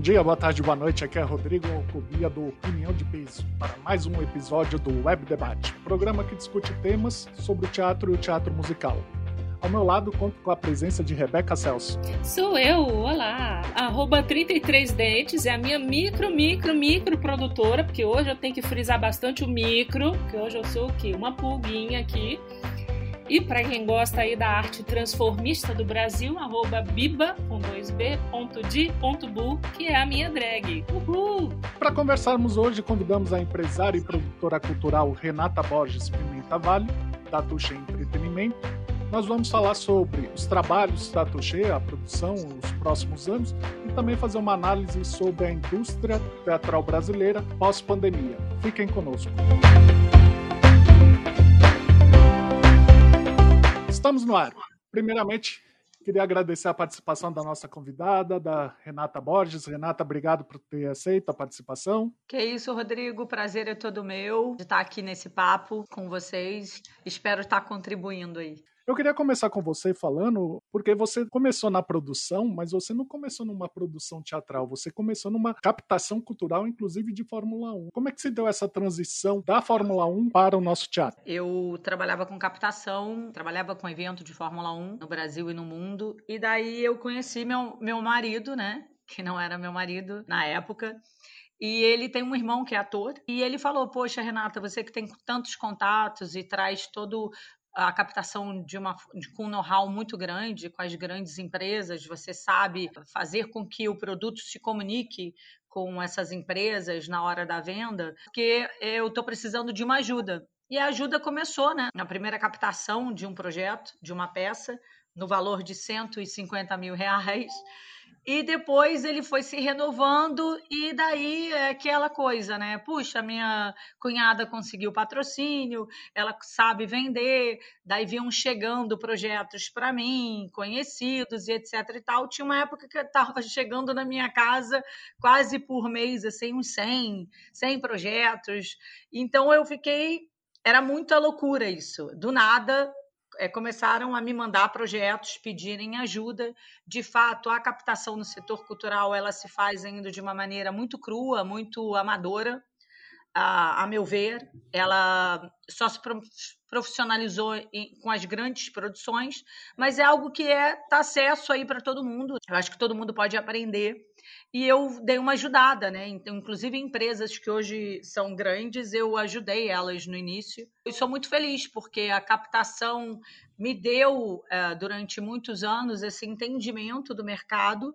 Bom dia, boa tarde, boa noite. Aqui é Rodrigo Alcobia do Opinião de Peso para mais um episódio do Web Debate, programa que discute temas sobre o teatro e o teatro musical. Ao meu lado, conto com a presença de Rebeca Celso. Sou eu, olá! Arroba 33 Dentes é a minha micro, micro, micro produtora, porque hoje eu tenho que frisar bastante o micro, porque hoje eu sou o quê? Uma pulguinha aqui. E para quem gosta aí da arte transformista do Brasil, arroba biba, com dois b, ponto di, ponto bu, que é a minha drag. Uhul! Para conversarmos hoje, convidamos a empresária e produtora cultural Renata Borges Pimenta Vale, da Tuxa Entretenimento, nós vamos falar sobre os trabalhos da Touché, a produção, os próximos anos, e também fazer uma análise sobre a indústria teatral brasileira pós-pandemia. Fiquem conosco. Estamos no ar. Primeiramente, queria agradecer a participação da nossa convidada, da Renata Borges. Renata, obrigado por ter aceito a participação. Que isso, Rodrigo. Prazer é todo meu de estar aqui nesse papo com vocês. Espero estar contribuindo aí. Eu queria começar com você falando, porque você começou na produção, mas você não começou numa produção teatral, você começou numa captação cultural, inclusive de Fórmula 1. Como é que se deu essa transição da Fórmula 1 para o nosso teatro? Eu trabalhava com captação, trabalhava com evento de Fórmula 1 no Brasil e no mundo, e daí eu conheci meu, meu marido, né? Que não era meu marido na época. E ele tem um irmão que é ator. E ele falou: Poxa, Renata, você que tem tantos contatos e traz todo a captação de uma de, com um know-how muito grande com as grandes empresas, você sabe fazer com que o produto se comunique com essas empresas na hora da venda, porque eu estou precisando de uma ajuda. E a ajuda começou, né? Na primeira captação de um projeto, de uma peça, no valor de 150 mil reais. E depois ele foi se renovando, e daí é aquela coisa, né? Puxa, minha cunhada conseguiu patrocínio, ela sabe vender, daí vinham chegando projetos para mim, conhecidos e etc e tal. Tinha uma época que estava chegando na minha casa quase por mês, assim, uns 100, 100 projetos. Então eu fiquei. Era muita loucura isso. Do nada, é, começaram a me mandar projetos, pedirem ajuda. De fato, a captação no setor cultural ela se faz ainda de uma maneira muito crua, muito amadora, a, a meu ver. Ela só se profissionalizou em, com as grandes produções, mas é algo que é tá acesso aí para todo mundo. Eu acho que todo mundo pode aprender e eu dei uma ajudada, né? Então, inclusive empresas que hoje são grandes, eu ajudei elas no início. E sou muito feliz porque a captação me deu uh, durante muitos anos esse entendimento do mercado.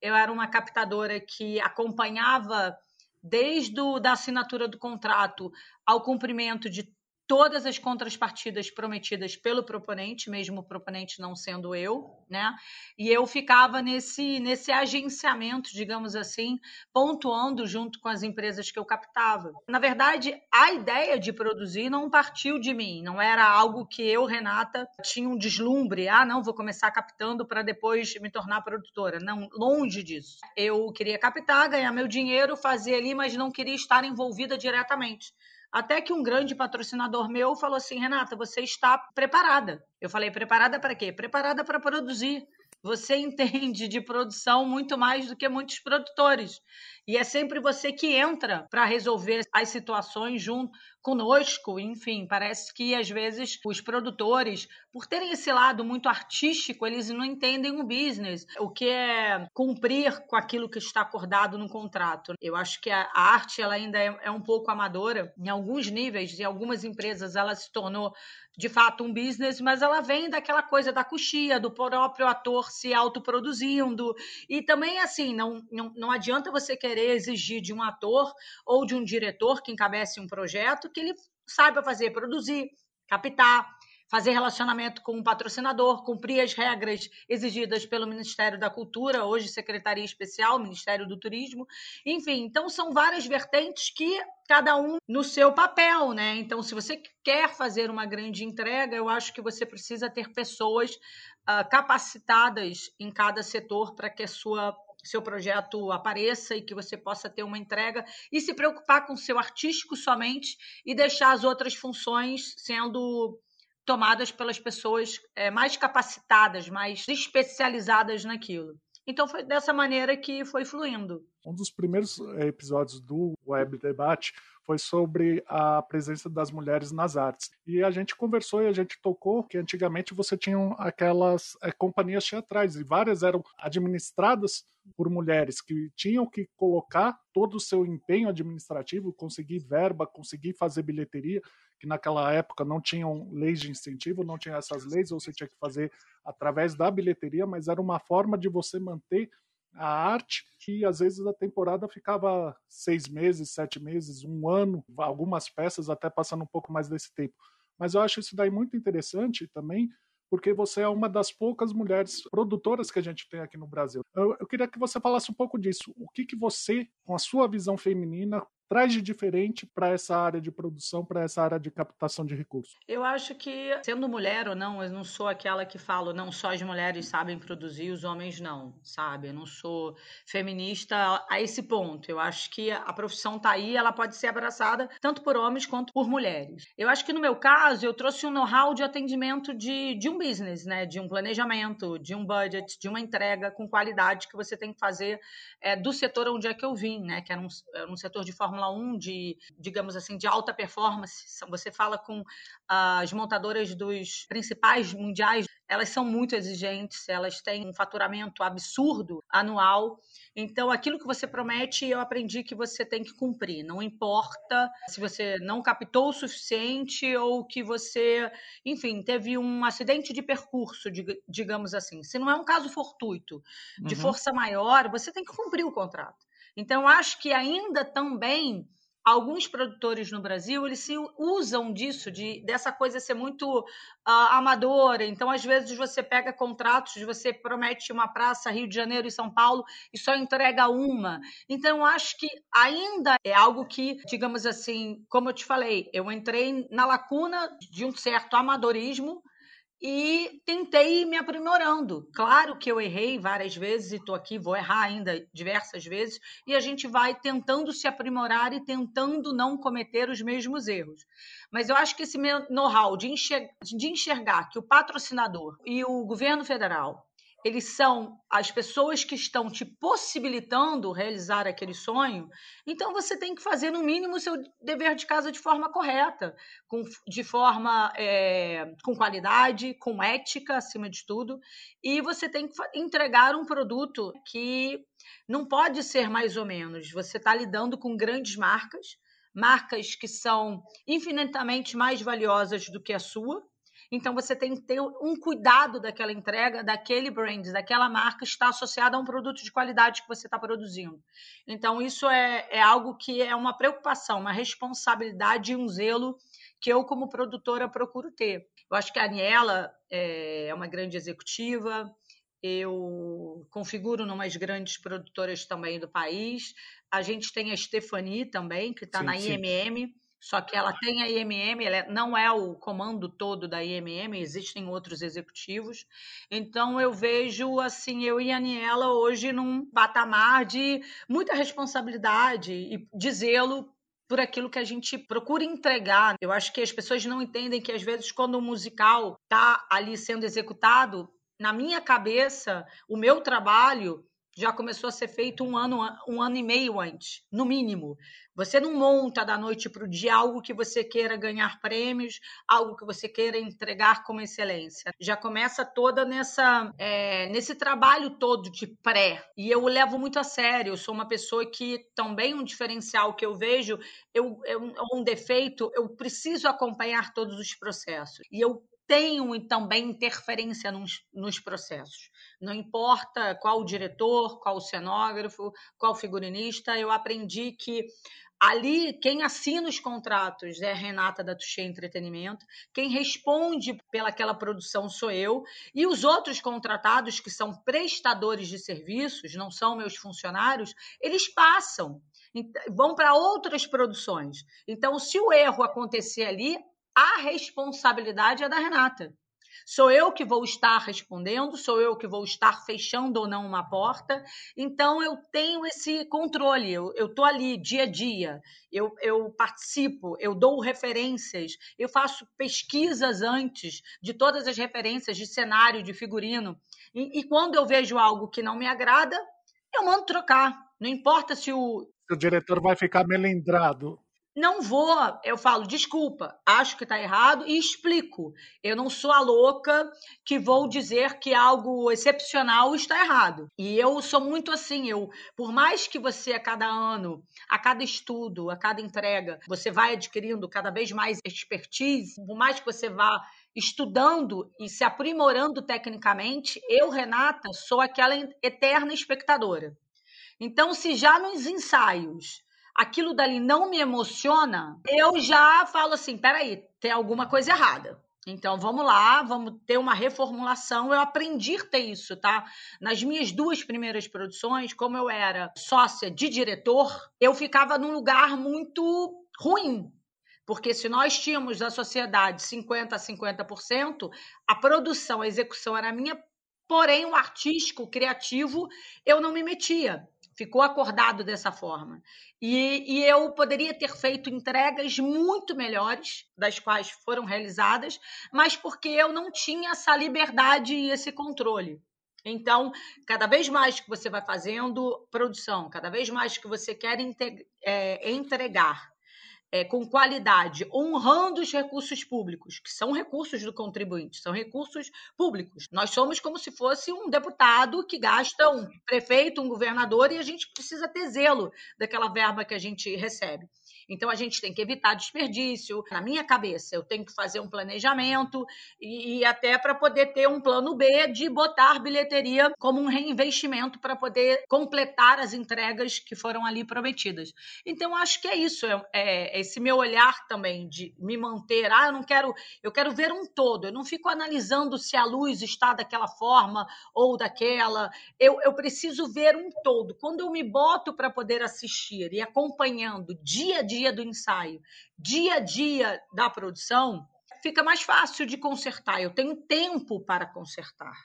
Eu era uma captadora que acompanhava desde a da assinatura do contrato ao cumprimento de todas as contrapartidas prometidas pelo proponente, mesmo o proponente não sendo eu, né? E eu ficava nesse nesse agenciamento, digamos assim, pontuando junto com as empresas que eu captava. Na verdade, a ideia de produzir não partiu de mim, não era algo que eu, Renata, tinha um deslumbre, ah, não, vou começar captando para depois me tornar produtora. Não, longe disso. Eu queria captar, ganhar meu dinheiro, fazer ali, mas não queria estar envolvida diretamente. Até que um grande patrocinador meu falou assim: Renata, você está preparada. Eu falei: preparada para quê? Preparada para produzir. Você entende de produção muito mais do que muitos produtores. E é sempre você que entra para resolver as situações junto conosco. Enfim, parece que às vezes os produtores, por terem esse lado muito artístico, eles não entendem o business, o que é cumprir com aquilo que está acordado no contrato. Eu acho que a arte ela ainda é, é um pouco amadora em alguns níveis, em algumas empresas ela se tornou de fato um business, mas ela vem daquela coisa da coxia, do próprio ator se autoproduzindo. E também, assim, não, não, não adianta você querer exigir de um ator ou de um diretor que encabece um projeto que ele saiba fazer, produzir, captar, fazer relacionamento com o um patrocinador, cumprir as regras exigidas pelo Ministério da Cultura, hoje Secretaria Especial, Ministério do Turismo. Enfim, então são várias vertentes que cada um no seu papel, né? Então, se você quer fazer uma grande entrega, eu acho que você precisa ter pessoas uh, capacitadas em cada setor para que a sua seu projeto apareça e que você possa ter uma entrega e se preocupar com o seu artístico somente e deixar as outras funções sendo tomadas pelas pessoas é, mais capacitadas, mais especializadas naquilo. Então foi dessa maneira que foi fluindo. Um dos primeiros eh, episódios do Web Debate foi sobre a presença das mulheres nas artes. E a gente conversou e a gente tocou que antigamente você tinha aquelas é, companhias teatrais e várias eram administradas por mulheres que tinham que colocar todo o seu empenho administrativo, conseguir verba, conseguir fazer bilheteria, que naquela época não tinham leis de incentivo, não tinha essas leis, ou você tinha que fazer através da bilheteria, mas era uma forma de você manter a arte, que às vezes a temporada ficava seis meses, sete meses, um ano, algumas peças até passando um pouco mais desse tempo. Mas eu acho isso daí muito interessante também, porque você é uma das poucas mulheres produtoras que a gente tem aqui no Brasil. Eu, eu queria que você falasse um pouco disso. O que, que você, com a sua visão feminina, traz de diferente para essa área de produção, para essa área de captação de recursos? Eu acho que, sendo mulher ou não, eu não sou aquela que falo, não, só as mulheres sabem produzir, os homens não, sabe? Eu não sou feminista a esse ponto. Eu acho que a profissão está aí, ela pode ser abraçada tanto por homens quanto por mulheres. Eu acho que no meu caso, eu trouxe um know-how de atendimento de, de um business, né? De um planejamento, de um budget, de uma entrega com qualidade que você tem que fazer é, do setor onde é que eu vim, né? Que era um, era um setor de forma Fórmula 1 de, digamos assim, de alta performance. Você fala com as montadoras dos principais mundiais, elas são muito exigentes, elas têm um faturamento absurdo anual. Então, aquilo que você promete, eu aprendi que você tem que cumprir. Não importa se você não captou o suficiente ou que você, enfim, teve um acidente de percurso, digamos assim. Se não é um caso fortuito, de uhum. força maior, você tem que cumprir o contrato. Então, acho que ainda também alguns produtores no Brasil eles se usam disso, de, dessa coisa ser muito uh, amadora. Então, às vezes, você pega contratos, você promete uma praça Rio de Janeiro e São Paulo e só entrega uma. Então, acho que ainda é algo que, digamos assim, como eu te falei, eu entrei na lacuna de um certo amadorismo e tentei me aprimorando. Claro que eu errei várias vezes e estou aqui, vou errar ainda diversas vezes, e a gente vai tentando se aprimorar e tentando não cometer os mesmos erros. Mas eu acho que esse meu know-how de, enxergar, de enxergar que o patrocinador e o governo federal eles são as pessoas que estão te possibilitando realizar aquele sonho, então você tem que fazer, no mínimo, o seu dever de casa de forma correta, com, de forma é, com qualidade, com ética, acima de tudo, e você tem que entregar um produto que não pode ser mais ou menos. Você está lidando com grandes marcas, marcas que são infinitamente mais valiosas do que a sua, então você tem que ter um cuidado daquela entrega, daquele brand, daquela marca está associada a um produto de qualidade que você está produzindo. Então isso é, é algo que é uma preocupação, uma responsabilidade e um zelo que eu, como produtora, procuro ter. Eu acho que a Aniela é, é uma grande executiva, eu configuro numas grandes produtoras também do país. A gente tem a Stephanie também, que está na IMM. Sim só que ela tem a IMM, ela é, não é o comando todo da IMM, existem outros executivos. Então eu vejo assim, eu e a Aniela hoje num patamar de muita responsabilidade e de zelo por aquilo que a gente procura entregar. Eu acho que as pessoas não entendem que às vezes quando o musical está ali sendo executado, na minha cabeça, o meu trabalho já começou a ser feito um ano, um ano e meio antes, no mínimo. Você não monta da noite para o dia algo que você queira ganhar prêmios, algo que você queira entregar como excelência. Já começa toda nessa é, nesse trabalho todo de pré. E eu levo muito a sério. Eu sou uma pessoa que também um diferencial que eu vejo, eu, eu um defeito, eu preciso acompanhar todos os processos. E eu tenho também interferência nos, nos processos. Não importa qual o diretor, qual o cenógrafo, qual figurinista, eu aprendi que ali quem assina os contratos é a Renata da Touché Entretenimento, quem responde pelaquela produção sou eu, e os outros contratados, que são prestadores de serviços, não são meus funcionários, eles passam, vão para outras produções. Então, se o erro acontecer ali, a responsabilidade é da Renata. Sou eu que vou estar respondendo, sou eu que vou estar fechando ou não uma porta. Então, eu tenho esse controle, eu estou ali dia a dia, eu, eu participo, eu dou referências, eu faço pesquisas antes de todas as referências de cenário, de figurino. E, e quando eu vejo algo que não me agrada, eu mando trocar. Não importa se o. O diretor vai ficar melindrado. Não vou, eu falo, desculpa, acho que está errado e explico. Eu não sou a louca que vou dizer que algo excepcional está errado. E eu sou muito assim, eu, por mais que você a cada ano, a cada estudo, a cada entrega, você vai adquirindo cada vez mais expertise, por mais que você vá estudando e se aprimorando tecnicamente, eu, Renata, sou aquela eterna espectadora. Então, se já nos ensaios aquilo dali não me emociona, eu já falo assim: peraí, tem alguma coisa errada. Então vamos lá, vamos ter uma reformulação. Eu aprendi a ter isso, tá? Nas minhas duas primeiras produções, como eu era sócia de diretor, eu ficava num lugar muito ruim. Porque se nós tínhamos da sociedade 50% a 50%, a produção, a execução era minha, porém o artístico, o criativo, eu não me metia ficou acordado dessa forma. E, e, eu poderia ter feito entregas muito melhores, das quais foram realizadas, mas porque eu não tinha essa liberdade e esse controle. Então, cada vez mais que você vai fazendo produção, cada vez mais que você quer é, entregar é, com qualidade, honrando os recursos públicos, que são recursos do contribuinte, são recursos públicos. Nós somos como se fosse um deputado que gasta um prefeito, um governador, e a gente precisa ter zelo daquela verba que a gente recebe. Então, a gente tem que evitar desperdício. Na minha cabeça, eu tenho que fazer um planejamento e, e até para poder ter um plano B de botar bilheteria como um reinvestimento para poder completar as entregas que foram ali prometidas. Então, acho que é isso. É, é, esse meu olhar também de me manter. Ah, eu não quero. Eu quero ver um todo. Eu não fico analisando se a luz está daquela forma ou daquela. Eu, eu preciso ver um todo. Quando eu me boto para poder assistir e acompanhando dia a dia dia do ensaio, dia a dia da produção, fica mais fácil de consertar. Eu tenho tempo para consertar,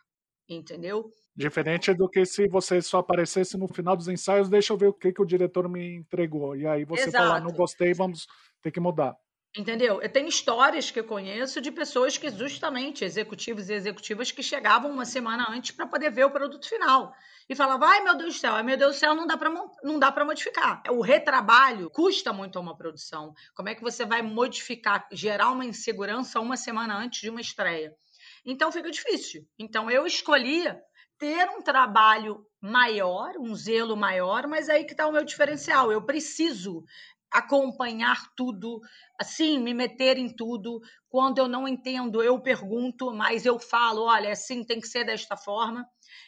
entendeu? Diferente do que se você só aparecesse no final dos ensaios, deixa eu ver o que, que o diretor me entregou. E aí você Exato. falar, não gostei, vamos ter que mudar. Entendeu? Eu tenho histórias que eu conheço de pessoas que, justamente, executivos e executivas, que chegavam uma semana antes para poder ver o produto final. E falavam, ai meu Deus do céu, ai meu Deus do céu, não dá para não dá para modificar. O retrabalho custa muito a uma produção. Como é que você vai modificar, gerar uma insegurança uma semana antes de uma estreia? Então fica difícil. Então eu escolhia ter um trabalho maior, um zelo maior, mas aí que está o meu diferencial. Eu preciso acompanhar tudo, assim, me meter em tudo. Quando eu não entendo, eu pergunto, mas eu falo, olha, assim tem que ser desta forma.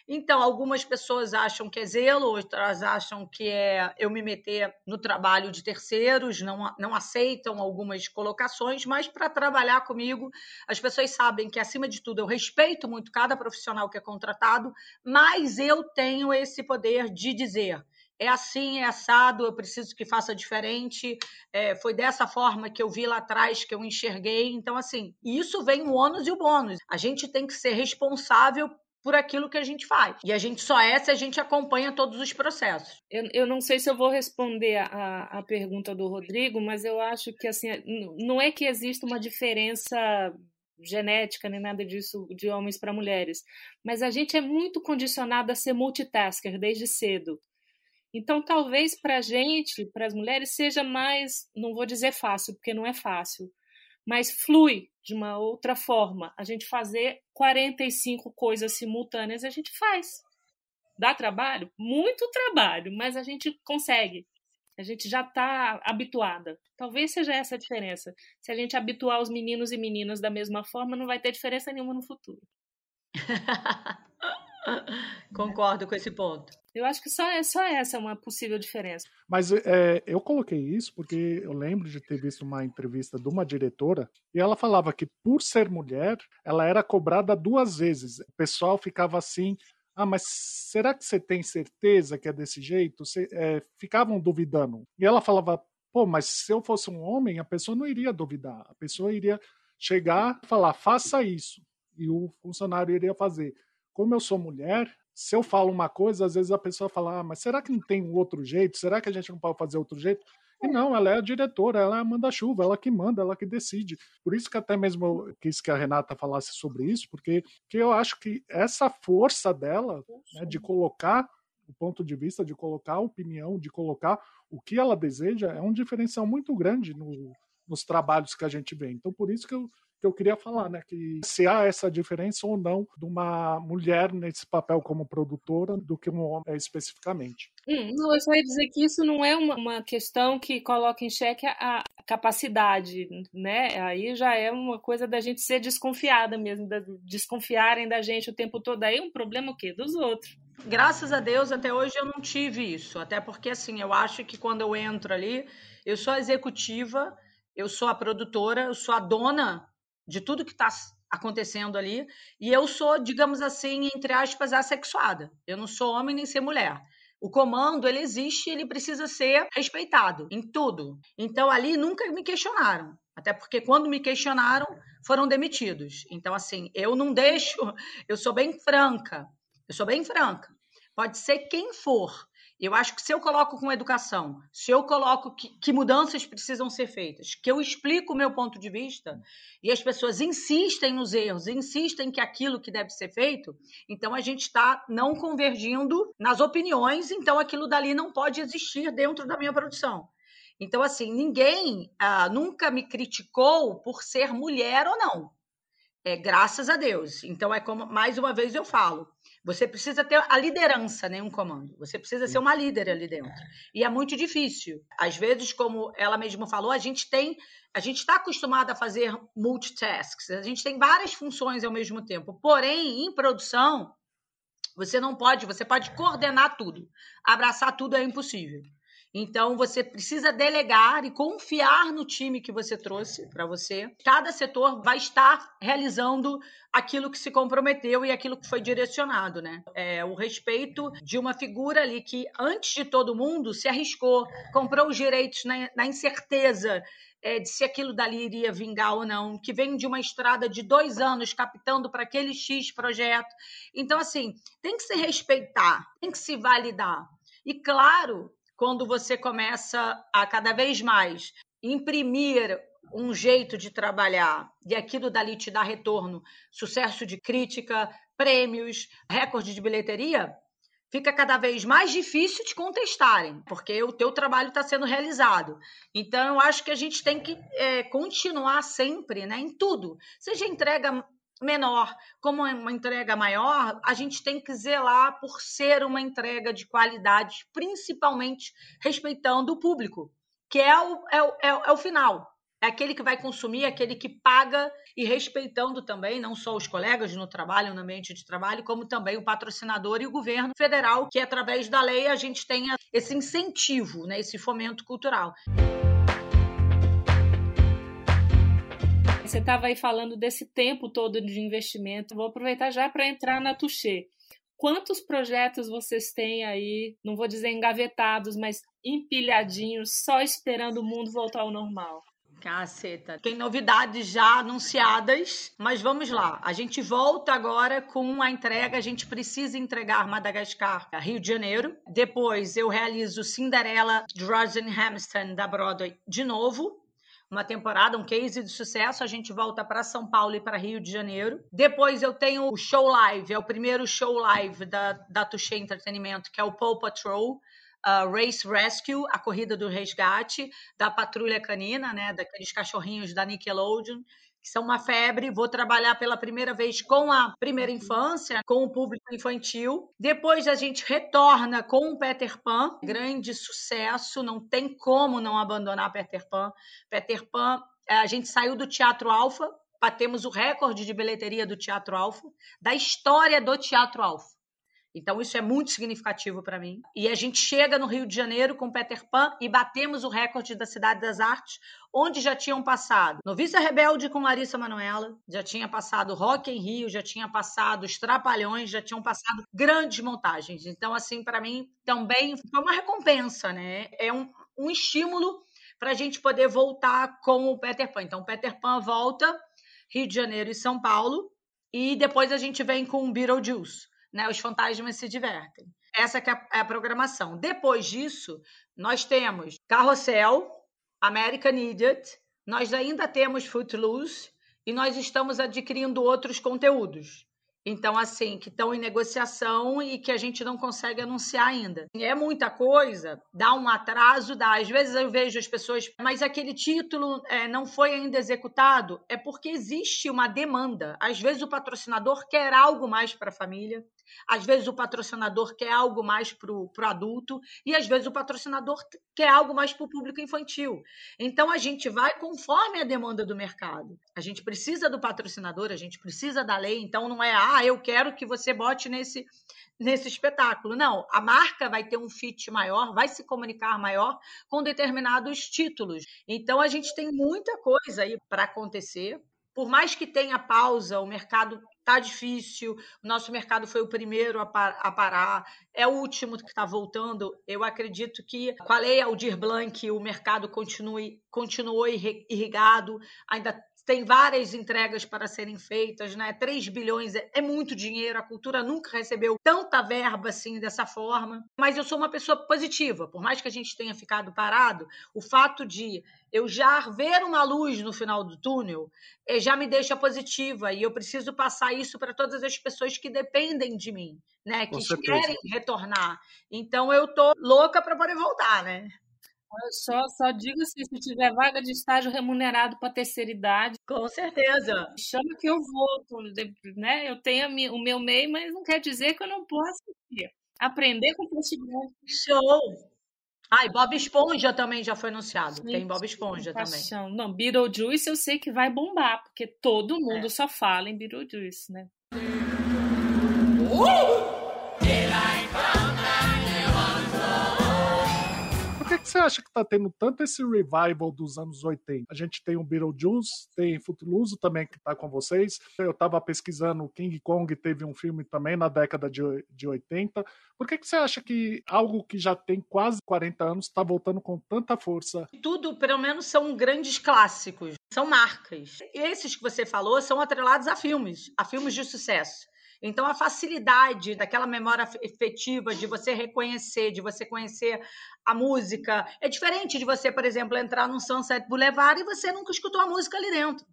Então, algumas pessoas acham que é zelo, outras acham que é eu me meter no trabalho de terceiros, não, não aceitam algumas colocações, mas para trabalhar comigo, as pessoas sabem que, acima de tudo, eu respeito muito cada profissional que é contratado, mas eu tenho esse poder de dizer é assim, é assado, eu preciso que faça diferente. É, foi dessa forma que eu vi lá atrás, que eu enxerguei. Então, assim, isso vem o ônus e o bônus. A gente tem que ser responsável por aquilo que a gente faz. E a gente só é se a gente acompanha todos os processos. Eu, eu não sei se eu vou responder a, a pergunta do Rodrigo, mas eu acho que assim, não é que exista uma diferença genética nem nada disso de homens para mulheres, mas a gente é muito condicionado a ser multitasker desde cedo. Então, talvez para a gente, para as mulheres, seja mais, não vou dizer fácil, porque não é fácil, mas flui de uma outra forma. A gente fazer 45 coisas simultâneas, a gente faz. Dá trabalho? Muito trabalho, mas a gente consegue. A gente já está habituada. Talvez seja essa a diferença. Se a gente habituar os meninos e meninas da mesma forma, não vai ter diferença nenhuma no futuro. Concordo com esse ponto. Eu acho que só, é, só essa é uma possível diferença. Mas é, eu coloquei isso porque eu lembro de ter visto uma entrevista de uma diretora e ela falava que, por ser mulher, ela era cobrada duas vezes. O pessoal ficava assim. Ah, mas será que você tem certeza que é desse jeito? Você, é, ficavam duvidando. E ela falava: pô, mas se eu fosse um homem, a pessoa não iria duvidar. A pessoa iria chegar e falar: faça isso. e o funcionário iria fazer. Como eu sou mulher, se eu falo uma coisa, às vezes a pessoa fala, ah, mas será que não tem um outro jeito? Será que a gente não pode fazer outro jeito? E não, ela é a diretora, ela é a manda-chuva, ela que manda, ela que decide. Por isso que até mesmo eu quis que a Renata falasse sobre isso, porque, porque eu acho que essa força dela, né, de colocar o ponto de vista, de colocar a opinião, de colocar o que ela deseja, é um diferencial muito grande no, nos trabalhos que a gente vê. Então, por isso que eu, que eu queria falar, né? Que se há essa diferença ou não de uma mulher nesse papel como produtora do que um homem é, especificamente. Hum, não, eu só ia dizer que isso não é uma, uma questão que coloca em xeque a, a capacidade, né? Aí já é uma coisa da gente ser desconfiada mesmo, da, desconfiarem da gente o tempo todo. Aí é um problema o quê? Dos outros. Graças a Deus, até hoje eu não tive isso. Até porque, assim, eu acho que quando eu entro ali, eu sou a executiva, eu sou a produtora, eu sou a dona de tudo que está acontecendo ali. E eu sou, digamos assim, entre aspas, assexuada. Eu não sou homem nem ser mulher. O comando, ele existe ele precisa ser respeitado em tudo. Então, ali nunca me questionaram. Até porque quando me questionaram, foram demitidos. Então, assim, eu não deixo, eu sou bem franca. Eu sou bem franca. Pode ser quem for. Eu acho que se eu coloco com educação, se eu coloco que, que, mudanças precisam ser feitas, que eu explico o meu ponto de vista e as pessoas insistem nos erros, insistem que aquilo que deve ser feito, então a gente está não convergindo nas opiniões, então aquilo dali não pode existir dentro da minha produção. Então, assim, ninguém ah, nunca me criticou por ser mulher ou não. É, graças a Deus. Então, é como, mais uma vez eu falo, você precisa ter a liderança, nenhum né, comando. Você precisa ser uma líder ali dentro. E é muito difícil. Às vezes, como ela mesma falou, a gente tem, a gente está acostumado a fazer multitasks. A gente tem várias funções ao mesmo tempo. Porém, em produção, você não pode, você pode coordenar tudo. Abraçar tudo é impossível. Então, você precisa delegar e confiar no time que você trouxe para você. Cada setor vai estar realizando aquilo que se comprometeu e aquilo que foi direcionado, né? É, o respeito de uma figura ali que, antes de todo mundo, se arriscou, comprou os direitos na, na incerteza é, de se aquilo dali iria vingar ou não, que vem de uma estrada de dois anos captando para aquele X projeto. Então, assim, tem que se respeitar, tem que se validar. E claro quando você começa a cada vez mais imprimir um jeito de trabalhar e aquilo dali te dá retorno, sucesso de crítica, prêmios, recorde de bilheteria, fica cada vez mais difícil de contestarem, porque o teu trabalho está sendo realizado. Então, eu acho que a gente tem que é, continuar sempre, né, em tudo. Seja entrega menor, como é uma entrega maior, a gente tem que zelar por ser uma entrega de qualidade, principalmente respeitando o público, que é o, é o, é o, é o final. É aquele que vai consumir, é aquele que paga e respeitando também não só os colegas no trabalho, no ambiente de trabalho, como também o patrocinador e o governo federal, que através da lei a gente tenha esse incentivo, né, esse fomento cultural. Você estava aí falando desse tempo todo de investimento. Vou aproveitar já para entrar na Touché. Quantos projetos vocês têm aí, não vou dizer engavetados, mas empilhadinhos, só esperando o mundo voltar ao normal? Caceta. Tem novidades já anunciadas, mas vamos lá. A gente volta agora com a entrega. A gente precisa entregar Madagascar, Rio de Janeiro. Depois eu realizo Cinderela, Rosen Hamilton da Broadway de novo uma temporada, um case de sucesso. A gente volta para São Paulo e para Rio de Janeiro. Depois eu tenho o show live, é o primeiro show live da, da Touché Entretenimento, que é o Paw Patrol. Uh, Race Rescue, a corrida do resgate da patrulha canina, né, daqueles cachorrinhos da Nickelodeon, que são uma febre. Vou trabalhar pela primeira vez com a primeira infância, com o público infantil. Depois a gente retorna com o Peter Pan, grande sucesso, não tem como não abandonar Peter Pan. Peter Pan, eh, a gente saiu do Teatro Alfa, batemos o recorde de bilheteria do Teatro Alfa, da história do Teatro Alfa. Então, isso é muito significativo para mim. E a gente chega no Rio de Janeiro com Peter Pan e batemos o recorde da Cidade das Artes, onde já tinham passado Noviça Rebelde com Larissa Manoela, já tinha passado Rock em Rio, já tinha passado Os Trapalhões, já tinham passado grandes montagens. Então, assim, para mim também foi uma recompensa, né? É um, um estímulo para a gente poder voltar com o Peter Pan. Então, Peter Pan volta Rio de Janeiro e São Paulo e depois a gente vem com Beetlejuice, né? Os fantasmas se divertem. Essa é a, é a programação. Depois disso, nós temos Carrossel, American Idiot, nós ainda temos Footloose e nós estamos adquirindo outros conteúdos. Então, assim, que estão em negociação e que a gente não consegue anunciar ainda. É muita coisa, dá um atraso, dá. Às vezes eu vejo as pessoas, mas aquele título é, não foi ainda executado. É porque existe uma demanda. Às vezes o patrocinador quer algo mais para a família, às vezes o patrocinador quer algo mais para o adulto e às vezes o patrocinador quer algo mais para o público infantil. Então a gente vai conforme a demanda do mercado. A gente precisa do patrocinador, a gente precisa da lei. Então não é, ah, eu quero que você bote nesse nesse espetáculo. Não, a marca vai ter um fit maior, vai se comunicar maior com determinados títulos. Então a gente tem muita coisa aí para acontecer. Por mais que tenha pausa, o mercado Tá difícil, o nosso mercado foi o primeiro a, par a parar, é o último que está voltando. Eu acredito que com a lei Aldir Blanc o mercado continue, continuou irrigado, ainda tem várias entregas para serem feitas, né? 3 bilhões é, é, muito dinheiro, a cultura nunca recebeu tanta verba assim dessa forma. Mas eu sou uma pessoa positiva, por mais que a gente tenha ficado parado, o fato de eu já ver uma luz no final do túnel eh, já me deixa positiva e eu preciso passar isso para todas as pessoas que dependem de mim, né? Que querem retornar. Então eu tô louca para poder voltar, né? Só, só digo assim, se tiver vaga de estágio remunerado para terceira idade. Com certeza. Chama que eu volto, né? Eu tenho o meu MEI, mas não quer dizer que eu não possa aprender com flexibilidade. Show! Ah, e Bob Esponja também já foi anunciado. Sim, Tem Bob Esponja paixão. também. Não, Beetlejuice eu sei que vai bombar, porque todo mundo é. só fala em Beetlejuice, né? Uh! Que você acha que tá tendo tanto esse revival dos anos 80? A gente tem o Beetlejuice, tem Footloose também que tá com vocês. Eu tava pesquisando, King Kong teve um filme também na década de, de 80. Por que, que você acha que algo que já tem quase 40 anos está voltando com tanta força? Tudo, pelo menos, são grandes clássicos, são marcas. Esses que você falou são atrelados a filmes, a filmes de sucesso. Então, a facilidade daquela memória efetiva de você reconhecer, de você conhecer a música, é diferente de você, por exemplo, entrar num Sunset Boulevard e você nunca escutou a música ali dentro.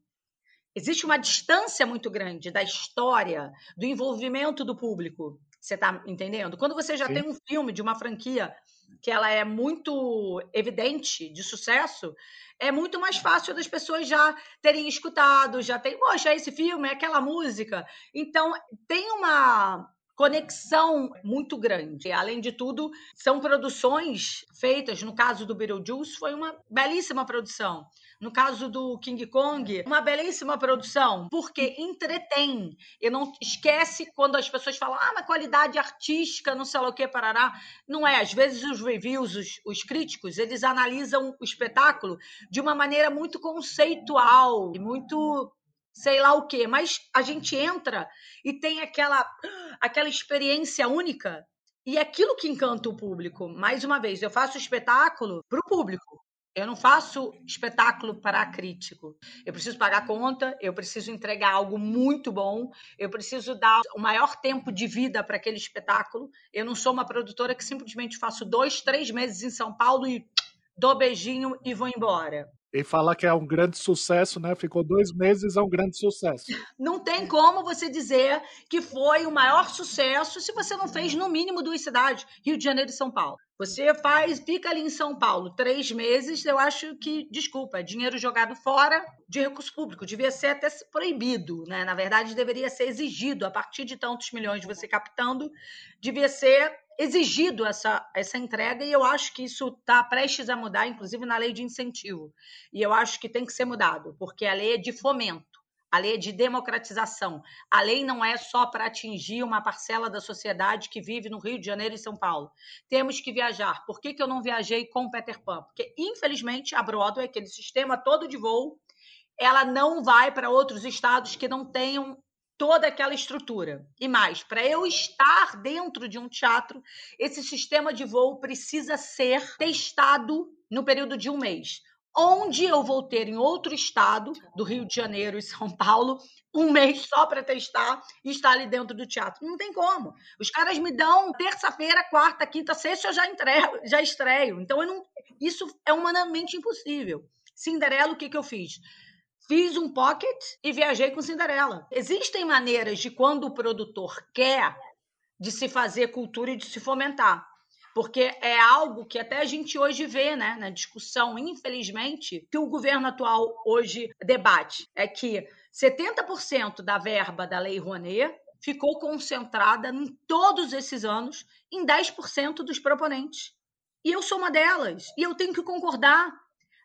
Existe uma distância muito grande da história, do envolvimento do público. Você está entendendo? Quando você já Sim. tem um filme de uma franquia que ela é muito evidente de sucesso, é muito mais fácil das pessoas já terem escutado, já tem, poxa, esse filme, é aquela música. Então, tem uma conexão muito grande. Além de tudo, são produções feitas, no caso do Beetlejuice, foi uma belíssima produção. No caso do King Kong, uma belíssima produção, porque entretém. E não esquece quando as pessoas falam, ah, mas qualidade artística, não sei lá o que, parará. Não é. Às vezes os reviews, os, os críticos, eles analisam o espetáculo de uma maneira muito conceitual, muito sei lá o quê, mas a gente entra e tem aquela aquela experiência única e é aquilo que encanta o público. Mais uma vez, eu faço espetáculo para o público. Eu não faço espetáculo para crítico. Eu preciso pagar conta, eu preciso entregar algo muito bom, eu preciso dar o maior tempo de vida para aquele espetáculo. Eu não sou uma produtora que simplesmente faço dois, três meses em São Paulo e dou beijinho e vou embora. E falar que é um grande sucesso, né? Ficou dois meses, é um grande sucesso. Não tem como você dizer que foi o maior sucesso se você não fez no mínimo duas cidades, Rio de Janeiro e São Paulo. Você faz, fica ali em São Paulo três meses, eu acho que, desculpa, é dinheiro jogado fora de recurso público. Devia ser até proibido, né? Na verdade, deveria ser exigido, a partir de tantos milhões de você captando, devia ser exigido essa, essa entrega e eu acho que isso está prestes a mudar, inclusive na lei de incentivo. E eu acho que tem que ser mudado, porque a lei é de fomento, a lei é de democratização. A lei não é só para atingir uma parcela da sociedade que vive no Rio de Janeiro e São Paulo. Temos que viajar. Por que, que eu não viajei com Peter Pan? Porque, infelizmente, a Broadway, aquele sistema todo de voo, ela não vai para outros estados que não tenham toda aquela estrutura. E mais, para eu estar dentro de um teatro, esse sistema de voo precisa ser testado no período de um mês. onde eu vou ter em outro estado, do Rio de Janeiro e São Paulo, um mês só para testar e estar ali dentro do teatro. Não tem como. Os caras me dão terça-feira, quarta, quinta, sexta, eu já, entrego, já estreio. Então, não, isso é humanamente impossível. Cinderela, o que, que eu fiz? Fiz um pocket e viajei com Cinderela. Existem maneiras de quando o produtor quer de se fazer cultura e de se fomentar porque é algo que até a gente hoje vê né, na discussão, infelizmente, que o governo atual hoje debate. É que 70% da verba da Lei Rouanet ficou concentrada em todos esses anos em 10% dos proponentes. E eu sou uma delas, e eu tenho que concordar.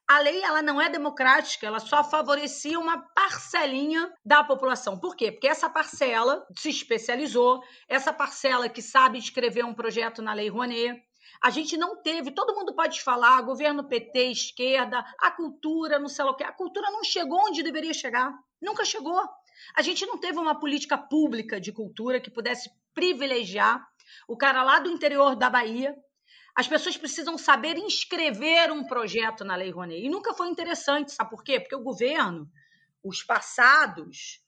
A lei ela não é democrática, ela só favorecia uma parcelinha da população. Por quê? Porque essa parcela se especializou, essa parcela que sabe escrever um projeto na Lei Rouanet, a gente não teve, todo mundo pode falar, governo PT, esquerda, a cultura, não sei lá o que, a cultura não chegou onde deveria chegar, nunca chegou. A gente não teve uma política pública de cultura que pudesse privilegiar o cara lá do interior da Bahia, as pessoas precisam saber inscrever um projeto na Lei Rouanet. E nunca foi interessante, sabe por quê? Porque o governo, os passados,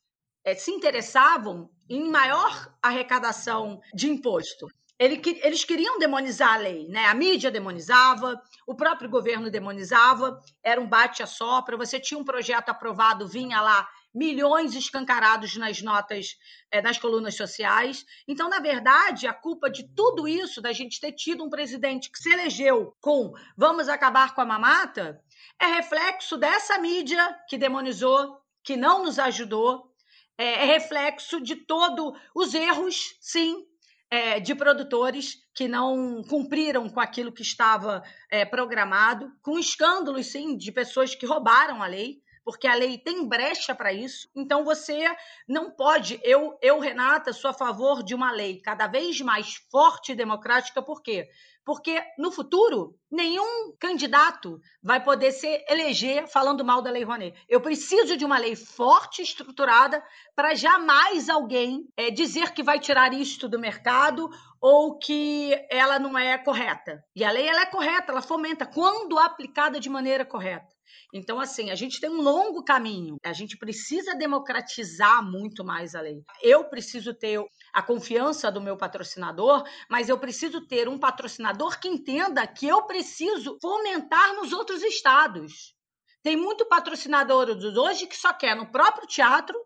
é, se interessavam em maior arrecadação de imposto. Ele, eles queriam demonizar a lei, né? A mídia demonizava, o próprio governo demonizava, era um bate a sopra. Você tinha um projeto aprovado, vinha lá milhões escancarados nas notas, é, nas colunas sociais. Então, na verdade, a culpa de tudo isso, da gente ter tido um presidente que se elegeu com vamos acabar com a mamata, é reflexo dessa mídia que demonizou, que não nos ajudou, é, é reflexo de todos os erros, sim, é, de produtores que não cumpriram com aquilo que estava é, programado, com escândalos, sim, de pessoas que roubaram a lei porque a lei tem brecha para isso. Então você não pode. Eu, eu, Renata, sou a favor de uma lei cada vez mais forte e democrática, por quê? Porque no futuro, nenhum candidato vai poder se eleger falando mal da Lei Rouanet. Eu preciso de uma lei forte, estruturada, para jamais alguém é, dizer que vai tirar isto do mercado ou que ela não é correta. E a lei ela é correta, ela fomenta quando aplicada de maneira correta. Então, assim, a gente tem um longo caminho. A gente precisa democratizar muito mais a lei. Eu preciso ter a confiança do meu patrocinador, mas eu preciso ter um patrocinador que entenda que eu preciso fomentar nos outros estados. Tem muito patrocinador hoje que só quer no próprio teatro,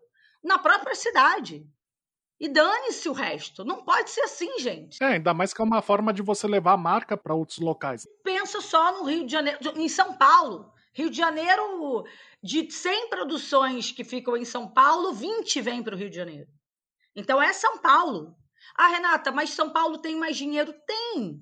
na própria cidade. E dane-se o resto. Não pode ser assim, gente. É, ainda mais que é uma forma de você levar a marca para outros locais. Pensa só no Rio de Janeiro, em São Paulo. Rio de Janeiro, de 100 produções que ficam em São Paulo, 20 vêm para o Rio de Janeiro. Então é São Paulo. Ah, Renata, mas São Paulo tem mais dinheiro? Tem.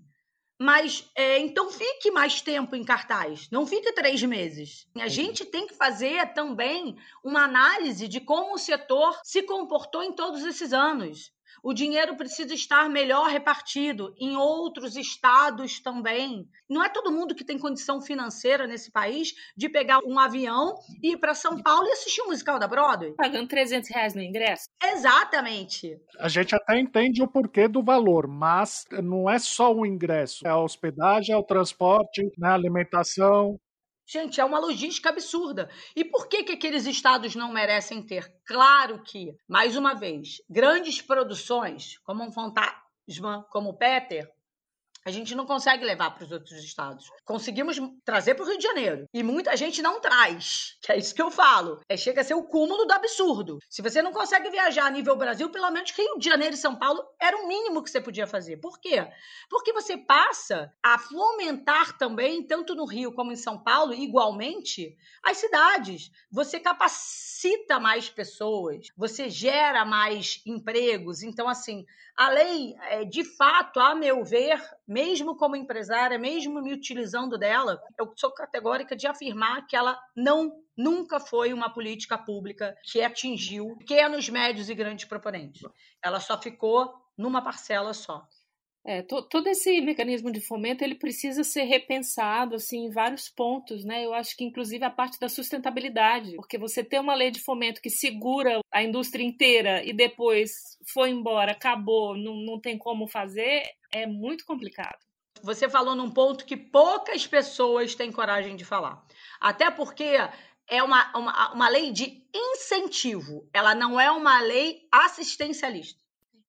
Mas é, então fique mais tempo em cartaz, não fique três meses. A gente tem que fazer também uma análise de como o setor se comportou em todos esses anos. O dinheiro precisa estar melhor repartido em outros estados também. Não é todo mundo que tem condição financeira nesse país de pegar um avião e ir para São Paulo e assistir o um musical da Broadway. Pagando 300 reais no ingresso? Exatamente. A gente até entende o porquê do valor, mas não é só o ingresso. É a hospedagem, é o transporte, né, a alimentação. Gente, é uma logística absurda. E por que, que aqueles estados não merecem ter? Claro que, mais uma vez, grandes produções, como um fantasma, como o Peter, a gente não consegue levar para os outros estados. Conseguimos trazer para o Rio de Janeiro. E muita gente não traz. Que é isso que eu falo. É, chega a ser o cúmulo do absurdo. Se você não consegue viajar a nível Brasil, pelo menos Rio de Janeiro e São Paulo era o mínimo que você podia fazer. Por quê? Porque você passa a fomentar também, tanto no Rio como em São Paulo, igualmente, as cidades. Você capacita mais pessoas, você gera mais empregos. Então, assim, a lei, é, de fato, a meu ver, mesmo como empresária, mesmo me utilizando dela, eu sou categórica de afirmar que ela não nunca foi uma política pública que atingiu pequenos, médios e grandes proponentes. Ela só ficou numa parcela só. É, to, todo esse mecanismo de fomento ele precisa ser repensado assim em vários pontos, né? Eu acho que inclusive a parte da sustentabilidade, porque você ter uma lei de fomento que segura a indústria inteira e depois foi embora, acabou, não, não tem como fazer, é muito complicado. Você falou num ponto que poucas pessoas têm coragem de falar. Até porque é uma, uma, uma lei de incentivo, ela não é uma lei assistencialista.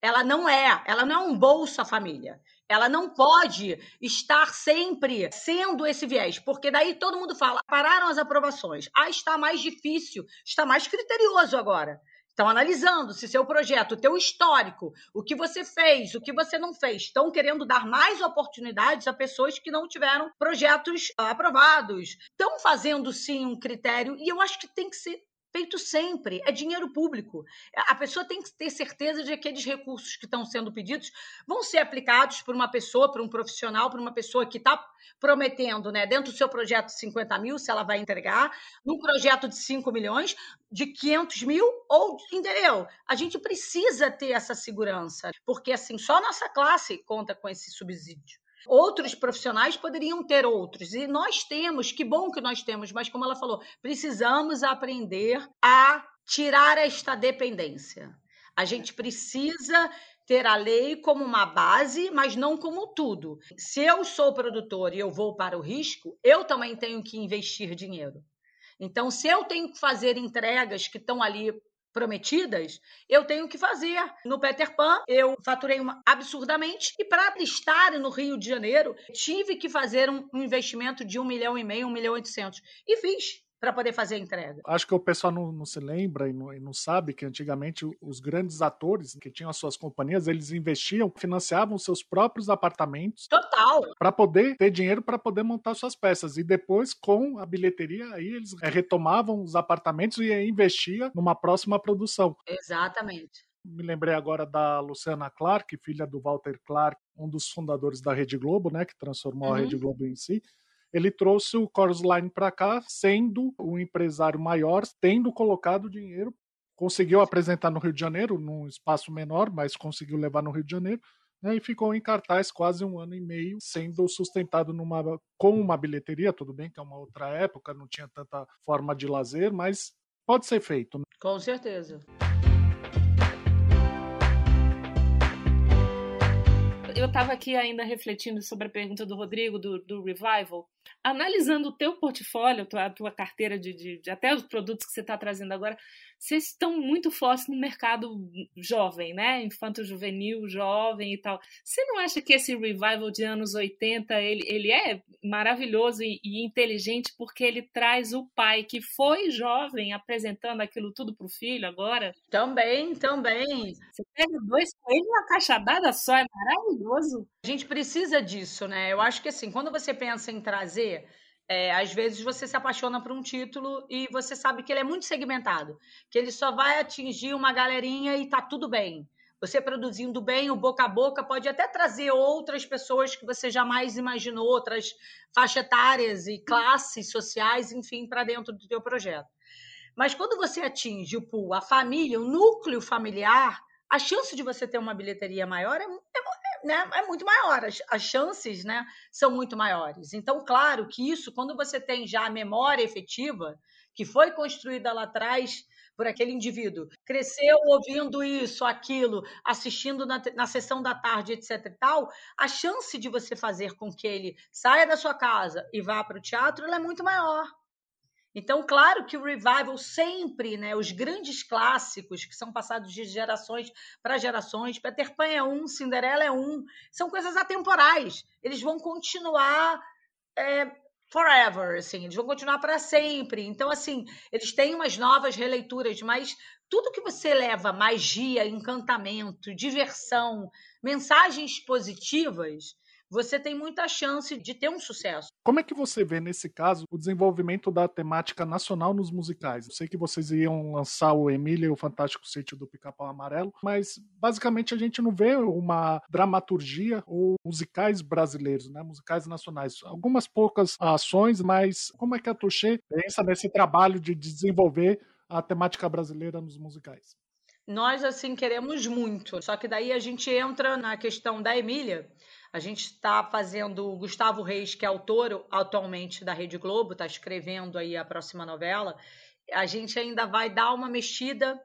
Ela não é, ela não é um Bolsa Família. Ela não pode estar sempre sendo esse viés, porque daí todo mundo fala: pararam as aprovações. Ah, está mais difícil, está mais criterioso agora. Estão analisando se seu projeto, teu histórico, o que você fez, o que você não fez, estão querendo dar mais oportunidades a pessoas que não tiveram projetos aprovados. Estão fazendo sim um critério e eu acho que tem que ser feito sempre, é dinheiro público. A pessoa tem que ter certeza de que aqueles recursos que estão sendo pedidos vão ser aplicados por uma pessoa, por um profissional, por uma pessoa que está prometendo, né, dentro do seu projeto de 50 mil, se ela vai entregar, num projeto de 5 milhões, de 500 mil, ou, entendeu? A gente precisa ter essa segurança, porque assim, só nossa classe conta com esse subsídio. Outros profissionais poderiam ter outros, e nós temos, que bom que nós temos, mas como ela falou, precisamos aprender a tirar esta dependência. A gente precisa ter a lei como uma base, mas não como tudo. Se eu sou produtor e eu vou para o risco, eu também tenho que investir dinheiro. Então, se eu tenho que fazer entregas que estão ali prometidas, eu tenho que fazer. No Peter Pan, eu faturei uma, absurdamente e para estar no Rio de Janeiro, tive que fazer um, um investimento de um milhão e meio, um milhão e oitocentos. E fiz para poder fazer a entrega. Acho que o pessoal não, não se lembra e não, e não, sabe que antigamente os grandes atores que tinham as suas companhias, eles investiam, financiavam seus próprios apartamentos. Total. Para poder ter dinheiro para poder montar suas peças. E depois, com a bilheteria, aí eles retomavam os apartamentos e investia numa próxima produção. Exatamente. Me lembrei agora da Luciana Clark, filha do Walter Clark, um dos fundadores da Rede Globo, né, que transformou uhum. a Rede Globo em si ele trouxe o Chorus Line para cá, sendo um empresário maior, tendo colocado dinheiro, conseguiu apresentar no Rio de Janeiro, num espaço menor, mas conseguiu levar no Rio de Janeiro, né, e ficou em cartaz quase um ano e meio, sendo sustentado numa, com uma bilheteria, tudo bem que é uma outra época, não tinha tanta forma de lazer, mas pode ser feito. Né? Com certeza. Eu estava aqui ainda refletindo sobre a pergunta do Rodrigo, do, do Revival. Analisando o teu portfólio, a tua, a tua carteira de, de, de, até os produtos que você está trazendo agora, vocês estão muito fortes no mercado jovem, né? Infanto juvenil, jovem e tal. Você não acha que esse revival de anos 80 ele, ele é maravilhoso e, e inteligente porque ele traz o pai que foi jovem apresentando aquilo tudo para o filho agora? Também, também. Você pega dois coelhos numa caixa só, é maravilhoso. A gente precisa disso, né? Eu acho que assim, quando você pensa em trazer é, às vezes você se apaixona por um título e você sabe que ele é muito segmentado, que ele só vai atingir uma galerinha e tá tudo bem. Você produzindo bem, o boca a boca pode até trazer outras pessoas que você jamais imaginou, outras faixas etárias e classes sociais, enfim, para dentro do teu projeto. Mas quando você atinge o pool, a família, o núcleo familiar, a chance de você ter uma bilheteria maior é, é né, é muito maior, as, as chances né, são muito maiores. Então, claro que isso, quando você tem já a memória efetiva, que foi construída lá atrás por aquele indivíduo, cresceu ouvindo isso, aquilo, assistindo na, na sessão da tarde, etc e tal, a chance de você fazer com que ele saia da sua casa e vá para o teatro é muito maior. Então, claro que o revival sempre, né, os grandes clássicos que são passados de gerações para gerações, Peter Pan é um, Cinderela é um, são coisas atemporais. Eles vão continuar é, forever, assim, eles vão continuar para sempre. Então, assim, eles têm umas novas releituras, mas tudo que você leva magia, encantamento, diversão, mensagens positivas, você tem muita chance de ter um sucesso. Como é que você vê, nesse caso, o desenvolvimento da temática nacional nos musicais? Eu sei que vocês iam lançar o Emília e o Fantástico Sítio do Pica-Pau Amarelo, mas basicamente a gente não vê uma dramaturgia ou musicais brasileiros, né? musicais nacionais. Algumas poucas ações, mas como é que a Touché pensa nesse trabalho de desenvolver a temática brasileira nos musicais? Nós, assim, queremos muito. Só que daí a gente entra na questão da Emília, a gente está fazendo o Gustavo Reis, que é autor atualmente da Rede Globo, está escrevendo aí a próxima novela. A gente ainda vai dar uma mexida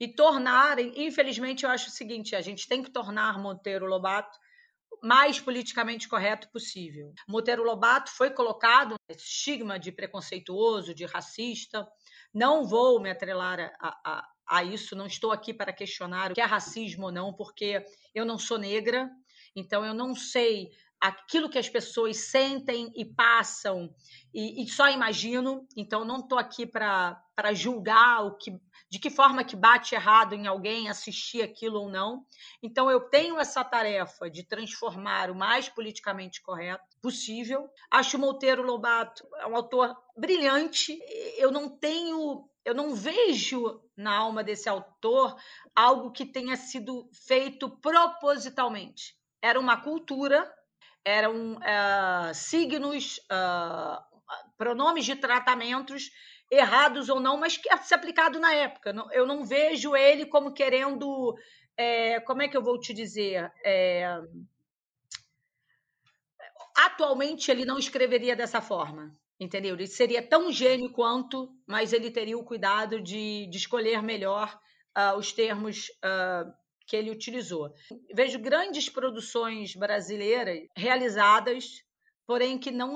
e tornar, infelizmente, eu acho o seguinte: a gente tem que tornar Monteiro Lobato mais politicamente correto possível. Monteiro Lobato foi colocado estigma de preconceituoso, de racista. Não vou me atrelar a, a, a isso, não estou aqui para questionar o que é racismo ou não, porque eu não sou negra, então eu não sei aquilo que as pessoas sentem e passam e, e só imagino. Então não estou aqui para julgar o que, de que forma que bate errado em alguém assistir aquilo ou não. Então eu tenho essa tarefa de transformar o mais politicamente correto possível. Acho Monteiro Lobato um autor brilhante. Eu não tenho eu não vejo na alma desse autor algo que tenha sido feito propositalmente. Era uma cultura, eram uh, signos, uh, pronomes de tratamentos errados ou não, mas que se aplicado na época. Eu não vejo ele como querendo. É, como é que eu vou te dizer? É, atualmente ele não escreveria dessa forma entendeu? Ele seria tão gênio quanto, mas ele teria o cuidado de, de escolher melhor uh, os termos uh, que ele utilizou. Vejo grandes produções brasileiras realizadas porém que não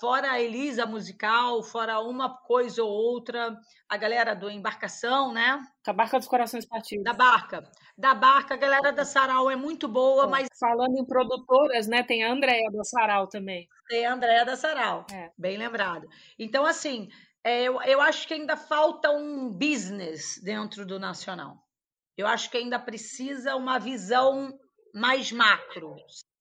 fora a Elisa musical, fora uma coisa ou outra, a galera do embarcação, né? Da barca dos corações partidos. Da barca, da barca, a galera da Sarau é muito boa, é. mas falando em produtoras, né? Tem a Andréia da Sarau também. Tem a Andréia da Sarau, é. bem lembrado. Então assim, é, eu, eu acho que ainda falta um business dentro do nacional. Eu acho que ainda precisa uma visão mais macro,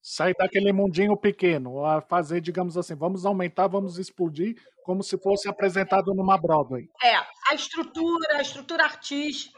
sair daquele mundinho pequeno, a fazer, digamos assim, vamos aumentar, vamos explodir, como se fosse apresentado numa Broadway. É, a estrutura, a estrutura artística,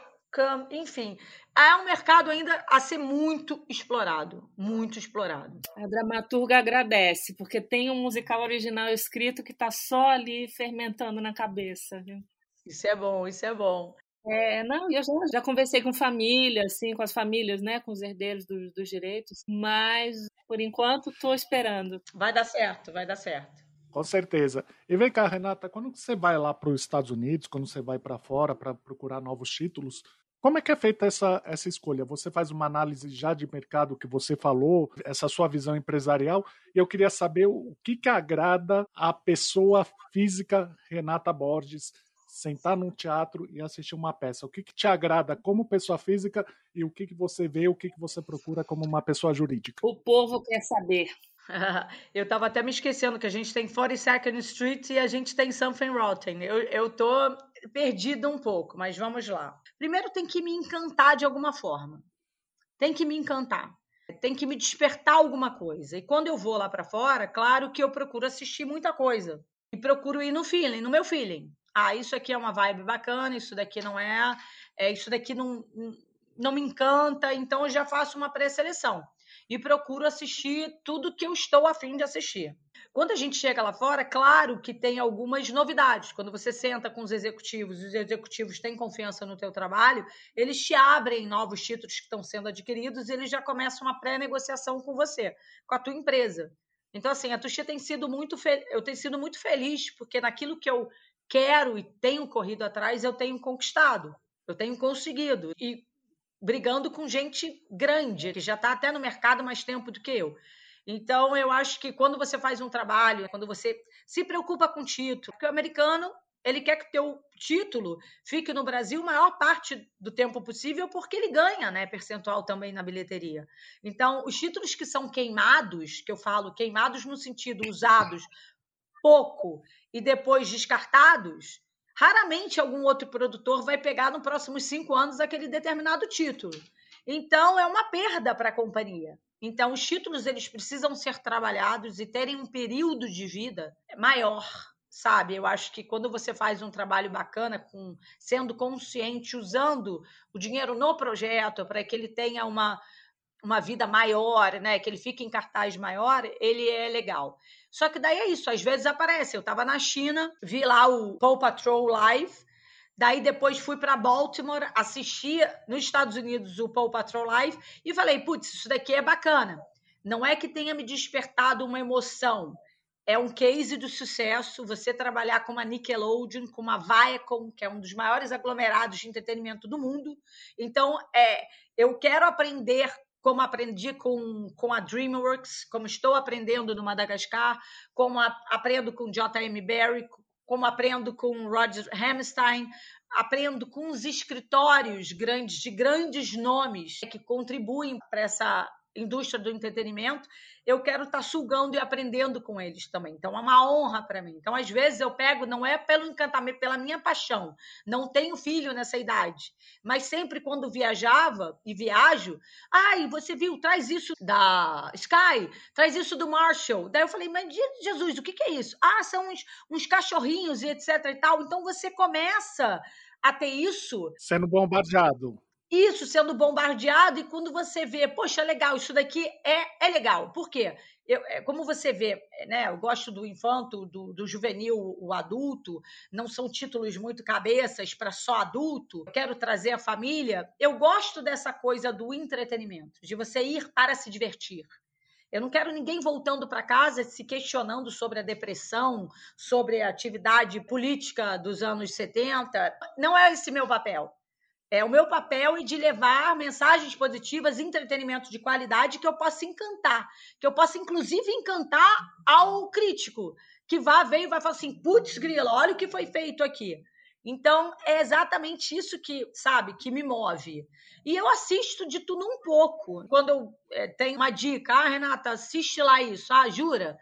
enfim, é um mercado ainda a ser muito explorado, muito explorado. A dramaturga agradece, porque tem um musical original escrito que está só ali fermentando na cabeça. Viu? Isso é bom, isso é bom. É, não, eu já, já conversei com família, assim, com as famílias, né, com os herdeiros do, dos direitos, mas por enquanto estou esperando. Vai dar certo, vai dar certo. Com certeza. E vem cá, Renata, quando você vai lá para os Estados Unidos, quando você vai para fora para procurar novos títulos, como é que é feita essa, essa escolha? Você faz uma análise já de mercado que você falou, essa sua visão empresarial, e eu queria saber o que, que agrada a pessoa física Renata Borges sentar num teatro e assistir uma peça? O que, que te agrada como pessoa física e o que, que você vê, o que, que você procura como uma pessoa jurídica? O povo quer saber. eu estava até me esquecendo que a gente tem 42nd Street e a gente tem Something Rotten. Eu, eu tô perdida um pouco, mas vamos lá. Primeiro tem que me encantar de alguma forma. Tem que me encantar. Tem que me despertar alguma coisa. E quando eu vou lá para fora, claro que eu procuro assistir muita coisa. E procuro ir no feeling, no meu feeling ah, isso aqui é uma vibe bacana, isso daqui não é, é isso daqui não, não me encanta, então eu já faço uma pré-seleção e procuro assistir tudo que eu estou afim de assistir. Quando a gente chega lá fora, claro que tem algumas novidades. Quando você senta com os executivos os executivos têm confiança no teu trabalho, eles te abrem novos títulos que estão sendo adquiridos e eles já começam uma pré-negociação com você, com a tua empresa. Então, assim, a Tuxia tem sido muito eu tenho sido muito feliz, porque naquilo que eu quero e tenho corrido atrás, eu tenho conquistado, eu tenho conseguido. E brigando com gente grande, que já está até no mercado mais tempo do que eu. Então, eu acho que quando você faz um trabalho, quando você se preocupa com título, porque o americano ele quer que teu título fique no Brasil maior parte do tempo possível, porque ele ganha, né, percentual também na bilheteria. Então, os títulos que são queimados, que eu falo queimados no sentido usados pouco e depois descartados, raramente algum outro produtor vai pegar nos próximos cinco anos aquele determinado título. Então, é uma perda para a companhia. Então, os títulos eles precisam ser trabalhados e terem um período de vida maior, sabe? Eu acho que quando você faz um trabalho bacana, com sendo consciente, usando o dinheiro no projeto para que ele tenha uma, uma vida maior, né? Que ele fique em cartaz maior, ele é legal. Só que daí é isso, às vezes aparece. Eu estava na China, vi lá o Paw Patrol Live, daí depois fui para Baltimore, assisti nos Estados Unidos o Paw Patrol Live e falei, putz, isso daqui é bacana. Não é que tenha me despertado uma emoção, é um case do sucesso você trabalhar com uma Nickelodeon, com uma Viacom, que é um dos maiores aglomerados de entretenimento do mundo. Então, é, eu quero aprender como aprendi com, com a DreamWorks, como estou aprendendo no Madagascar, como a, aprendo com J.M. Barrie, como aprendo com Roger Hammerstein, aprendo com os escritórios grandes, de grandes nomes que contribuem para essa indústria do entretenimento, eu quero estar tá sugando e aprendendo com eles também. Então é uma honra para mim. Então às vezes eu pego, não é pelo encantamento, pela minha paixão. Não tenho filho nessa idade, mas sempre quando viajava e viajo, ai, você viu, traz isso da Sky, traz isso do Marshall. Daí eu falei, mas Jesus, o que, que é isso? Ah, são uns, uns cachorrinhos e etc e tal. Então você começa a ter isso sendo bombardeado isso sendo bombardeado, e quando você vê, poxa, legal, isso daqui é, é legal. Por quê? Eu, é, como você vê, né, eu gosto do infanto, do, do juvenil, o adulto, não são títulos muito cabeças para só adulto, quero trazer a família. Eu gosto dessa coisa do entretenimento, de você ir para se divertir. Eu não quero ninguém voltando para casa se questionando sobre a depressão, sobre a atividade política dos anos 70. Não é esse meu papel. É o meu papel e de levar mensagens positivas, entretenimento de qualidade que eu possa encantar, que eu possa inclusive encantar ao crítico, que vá ver e vai falar assim, putz, grila, olha o que foi feito aqui. Então, é exatamente isso que, sabe, que me move. E eu assisto de tudo um pouco. Quando eu é, tenho uma dica, ah, Renata, assiste lá isso. Ah, jura?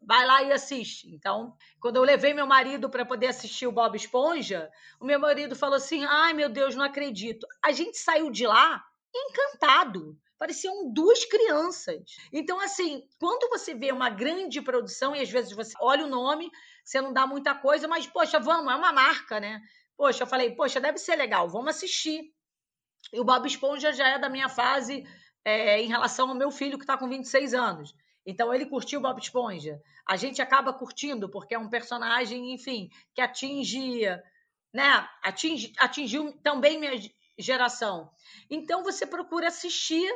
Vai lá e assiste. Então, quando eu levei meu marido para poder assistir o Bob Esponja, o meu marido falou assim: ai meu Deus, não acredito. A gente saiu de lá encantado. Pareciam duas crianças. Então, assim, quando você vê uma grande produção, e às vezes você olha o nome, você não dá muita coisa, mas, poxa, vamos, é uma marca, né? Poxa, eu falei, poxa, deve ser legal, vamos assistir. E o Bob Esponja já é da minha fase é, em relação ao meu filho, que está com 26 anos. Então ele curtiu Bob Esponja. A gente acaba curtindo porque é um personagem, enfim, que atinge, né? Atinge, atingiu também minha geração. Então você procura assistir,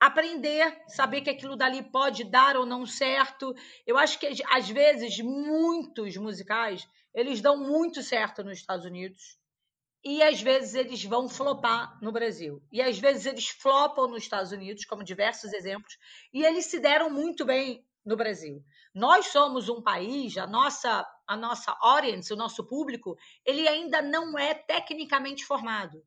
aprender, saber que aquilo dali pode dar ou não certo. Eu acho que às vezes muitos musicais eles dão muito certo nos Estados Unidos e às vezes eles vão flopar no Brasil. E às vezes eles flopam nos Estados Unidos, como diversos exemplos, e eles se deram muito bem no Brasil. Nós somos um país, a nossa a nossa audience, o nosso público, ele ainda não é tecnicamente formado.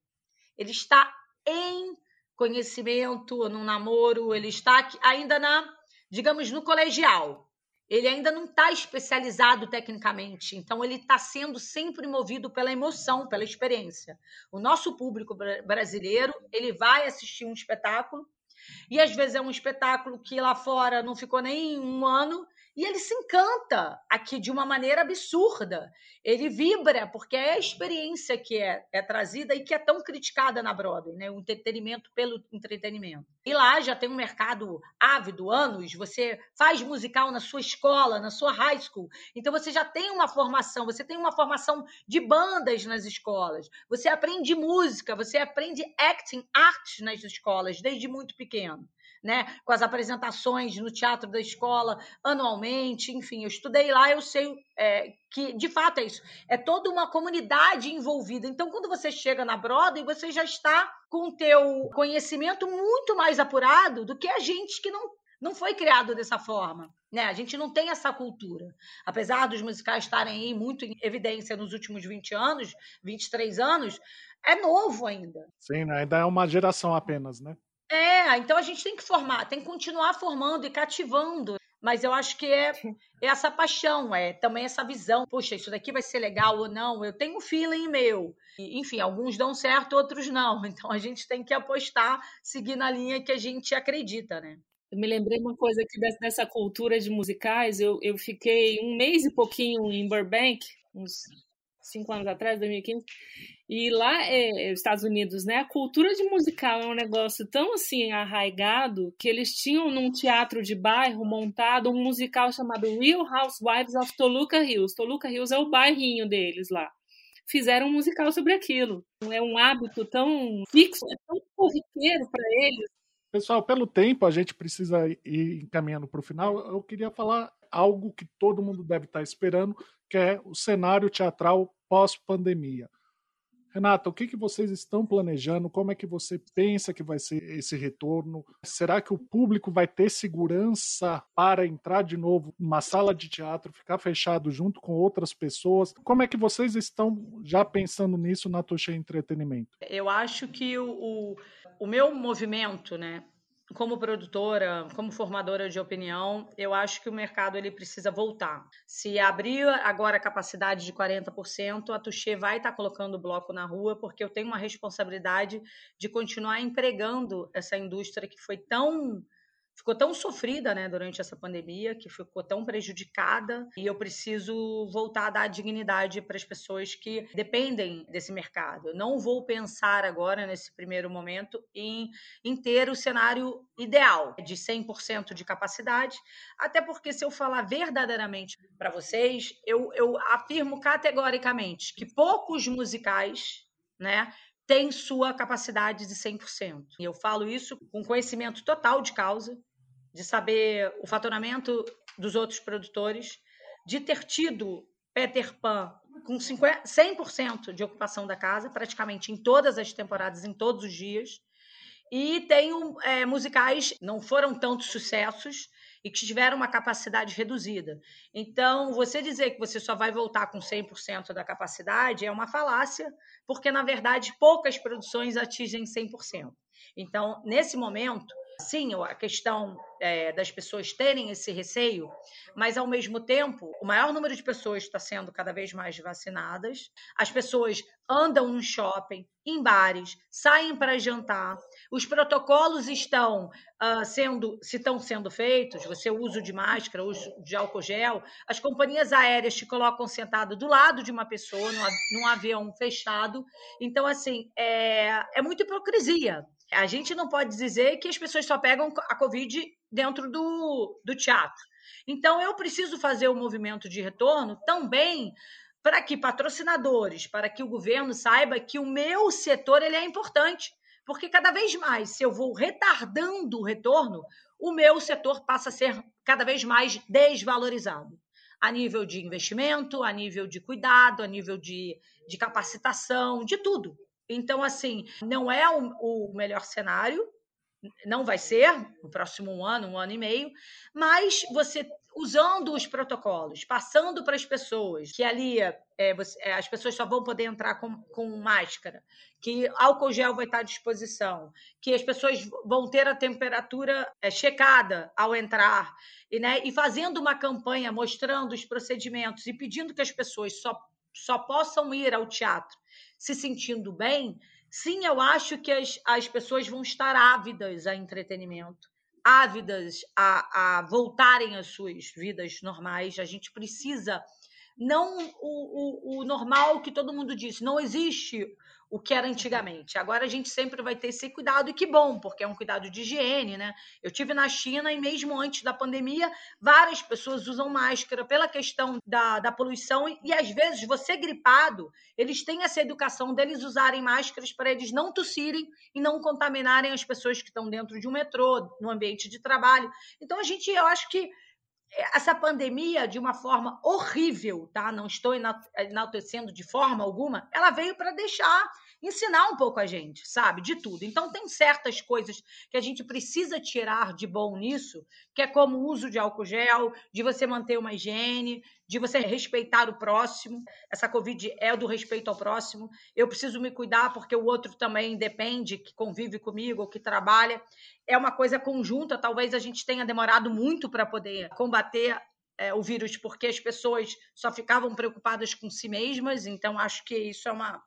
Ele está em conhecimento, no namoro, ele está ainda na, digamos, no colegial ele ainda não está especializado tecnicamente, então ele está sendo sempre movido pela emoção, pela experiência. O nosso público brasileiro ele vai assistir um espetáculo e às vezes é um espetáculo que lá fora não ficou nem um ano e ele se encanta aqui de uma maneira absurda. Ele vibra, porque é a experiência que é, é trazida e que é tão criticada na Broadway, né? O entretenimento pelo entretenimento. E lá já tem um mercado ávido, anos. Você faz musical na sua escola, na sua high school. Então você já tem uma formação, você tem uma formação de bandas nas escolas. Você aprende música, você aprende acting, arte nas escolas, desde muito pequeno né, com as apresentações no teatro da escola anualmente, enfim, eu estudei lá, eu sei é, que de fato é isso, é toda uma comunidade envolvida. Então, quando você chega na Broadway, você já está com o teu conhecimento muito mais apurado do que a gente que não não foi criado dessa forma. Né? A gente não tem essa cultura. Apesar dos musicais estarem aí muito em evidência nos últimos 20 anos, 23 anos, é novo ainda. Sim, né? ainda é uma geração apenas, né? É, então a gente tem que formar, tem que continuar formando e cativando. Mas eu acho que é, é essa paixão, é também essa visão. Poxa, isso daqui vai ser legal ou não? Eu tenho um feeling meu. E, enfim, alguns dão certo, outros não. Então a gente tem que apostar, seguir na linha que a gente acredita, né? Eu me lembrei uma coisa aqui dessa cultura de musicais. Eu, eu fiquei um mês e pouquinho em Burbank, uns cinco anos atrás, 2015, e lá, é, Estados Unidos, né, a cultura de musical é um negócio tão assim arraigado que eles tinham num teatro de bairro montado um musical chamado Real Housewives of Toluca Hills. Toluca Hills é o bairrinho deles lá. Fizeram um musical sobre aquilo. É um hábito tão fixo, é tão corriqueiro para eles. Pessoal, pelo tempo, a gente precisa ir encaminhando para o final. Eu queria falar algo que todo mundo deve estar esperando, que é o cenário teatral pós-pandemia. Renata, o que, que vocês estão planejando? Como é que você pensa que vai ser esse retorno? Será que o público vai ter segurança para entrar de novo numa sala de teatro, ficar fechado junto com outras pessoas? Como é que vocês estão já pensando nisso na Touché Entretenimento? Eu acho que o, o, o meu movimento, né, como produtora, como formadora de opinião, eu acho que o mercado ele precisa voltar. Se abrir agora a capacidade de 40%, a Touché vai estar colocando o bloco na rua, porque eu tenho uma responsabilidade de continuar empregando essa indústria que foi tão ficou tão sofrida né, durante essa pandemia, que ficou tão prejudicada, e eu preciso voltar a dar dignidade para as pessoas que dependem desse mercado. Eu não vou pensar agora, nesse primeiro momento, em, em ter o cenário ideal de 100% de capacidade, até porque, se eu falar verdadeiramente para vocês, eu, eu afirmo categoricamente que poucos musicais né, tem sua capacidade de 100%. E eu falo isso com conhecimento total de causa, de saber o faturamento dos outros produtores, de ter tido Peter Pan com 50, 100% de ocupação da casa, praticamente em todas as temporadas, em todos os dias. E tenho é, musicais, não foram tantos sucessos, e que tiveram uma capacidade reduzida. Então, você dizer que você só vai voltar com 100% da capacidade é uma falácia, porque, na verdade, poucas produções atingem 100%. Então, nesse momento, sim, a questão é, das pessoas terem esse receio, mas ao mesmo tempo, o maior número de pessoas está sendo cada vez mais vacinadas, as pessoas andam no shopping, em bares, saem para jantar, os protocolos estão uh, sendo, se estão sendo feitos, você uso de máscara, uso de álcool gel, as companhias aéreas te colocam sentado do lado de uma pessoa, num, avião fechado, então, assim, é, é muita hipocrisia a gente não pode dizer que as pessoas só pegam a Covid dentro do, do teatro. Então, eu preciso fazer o movimento de retorno também para que patrocinadores, para que o governo saiba que o meu setor ele é importante. Porque cada vez mais, se eu vou retardando o retorno, o meu setor passa a ser cada vez mais desvalorizado. A nível de investimento, a nível de cuidado, a nível de, de capacitação, de tudo. Então, assim, não é o, o melhor cenário, não vai ser no próximo ano, um ano e meio, mas você usando os protocolos, passando para as pessoas que ali é, você, é, as pessoas só vão poder entrar com, com máscara, que álcool gel vai estar à disposição, que as pessoas vão ter a temperatura é, checada ao entrar, e, né, e fazendo uma campanha mostrando os procedimentos e pedindo que as pessoas só, só possam ir ao teatro se sentindo bem, sim, eu acho que as, as pessoas vão estar ávidas a entretenimento, ávidas a, a voltarem às suas vidas normais. A gente precisa não o, o, o normal que todo mundo disse, não existe o que era antigamente. Agora a gente sempre vai ter esse cuidado, e que bom, porque é um cuidado de higiene, né? Eu tive na China e mesmo antes da pandemia, várias pessoas usam máscara pela questão da, da poluição, e, e às vezes você gripado, eles têm essa educação deles usarem máscaras para eles não tossirem e não contaminarem as pessoas que estão dentro de um metrô, no ambiente de trabalho. Então a gente, eu acho que essa pandemia, de uma forma horrível, tá? Não estou enaltecendo de forma alguma, ela veio para deixar ensinar um pouco a gente, sabe? De tudo. Então, tem certas coisas que a gente precisa tirar de bom nisso, que é como o uso de álcool gel, de você manter uma higiene, de você respeitar o próximo. Essa Covid é do respeito ao próximo. Eu preciso me cuidar porque o outro também depende, que convive comigo ou que trabalha. É uma coisa conjunta. Talvez a gente tenha demorado muito para poder combater é, o vírus porque as pessoas só ficavam preocupadas com si mesmas, então acho que isso é uma,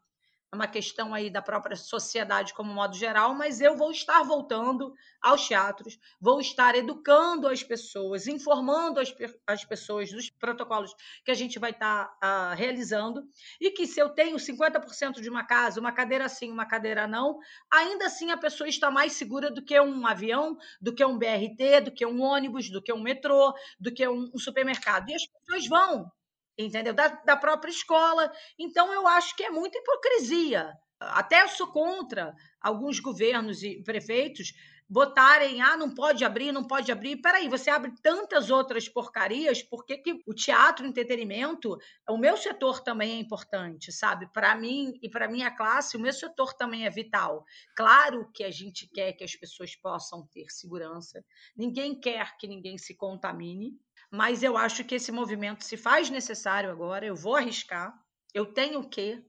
é uma questão aí da própria sociedade como modo geral, mas eu vou estar voltando aos teatros, vou estar educando as pessoas, informando as, as pessoas dos protocolos que a gente vai estar uh, realizando, e que se eu tenho 50% de uma casa, uma cadeira sim, uma cadeira não, ainda assim a pessoa está mais segura do que um avião, do que um BRT, do que um ônibus, do que um metrô, do que um, um supermercado. E as pessoas vão, entendeu? Da, da própria escola. Então, eu acho que é muita hipocrisia. Até sou contra alguns governos e prefeitos botarem, ah, não pode abrir, não pode abrir. Peraí, você abre tantas outras porcarias, por que, que o teatro, o entretenimento, o meu setor também é importante, sabe? Para mim e para minha classe, o meu setor também é vital. Claro que a gente quer que as pessoas possam ter segurança, ninguém quer que ninguém se contamine, mas eu acho que esse movimento se faz necessário agora, eu vou arriscar, eu tenho que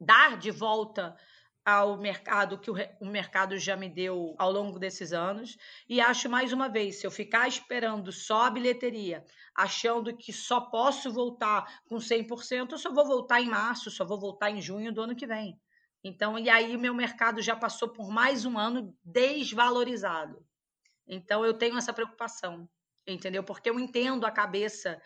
dar de volta ao mercado que o, mercado já me deu ao longo desses anos. E acho mais uma vez, se eu ficar esperando só a bilheteria, achando que só posso voltar com 100%, eu só vou voltar em março, só vou voltar em junho do ano que vem. Então, e aí meu mercado já passou por mais um ano desvalorizado. Então, eu tenho essa preocupação, entendeu? Porque eu entendo a cabeça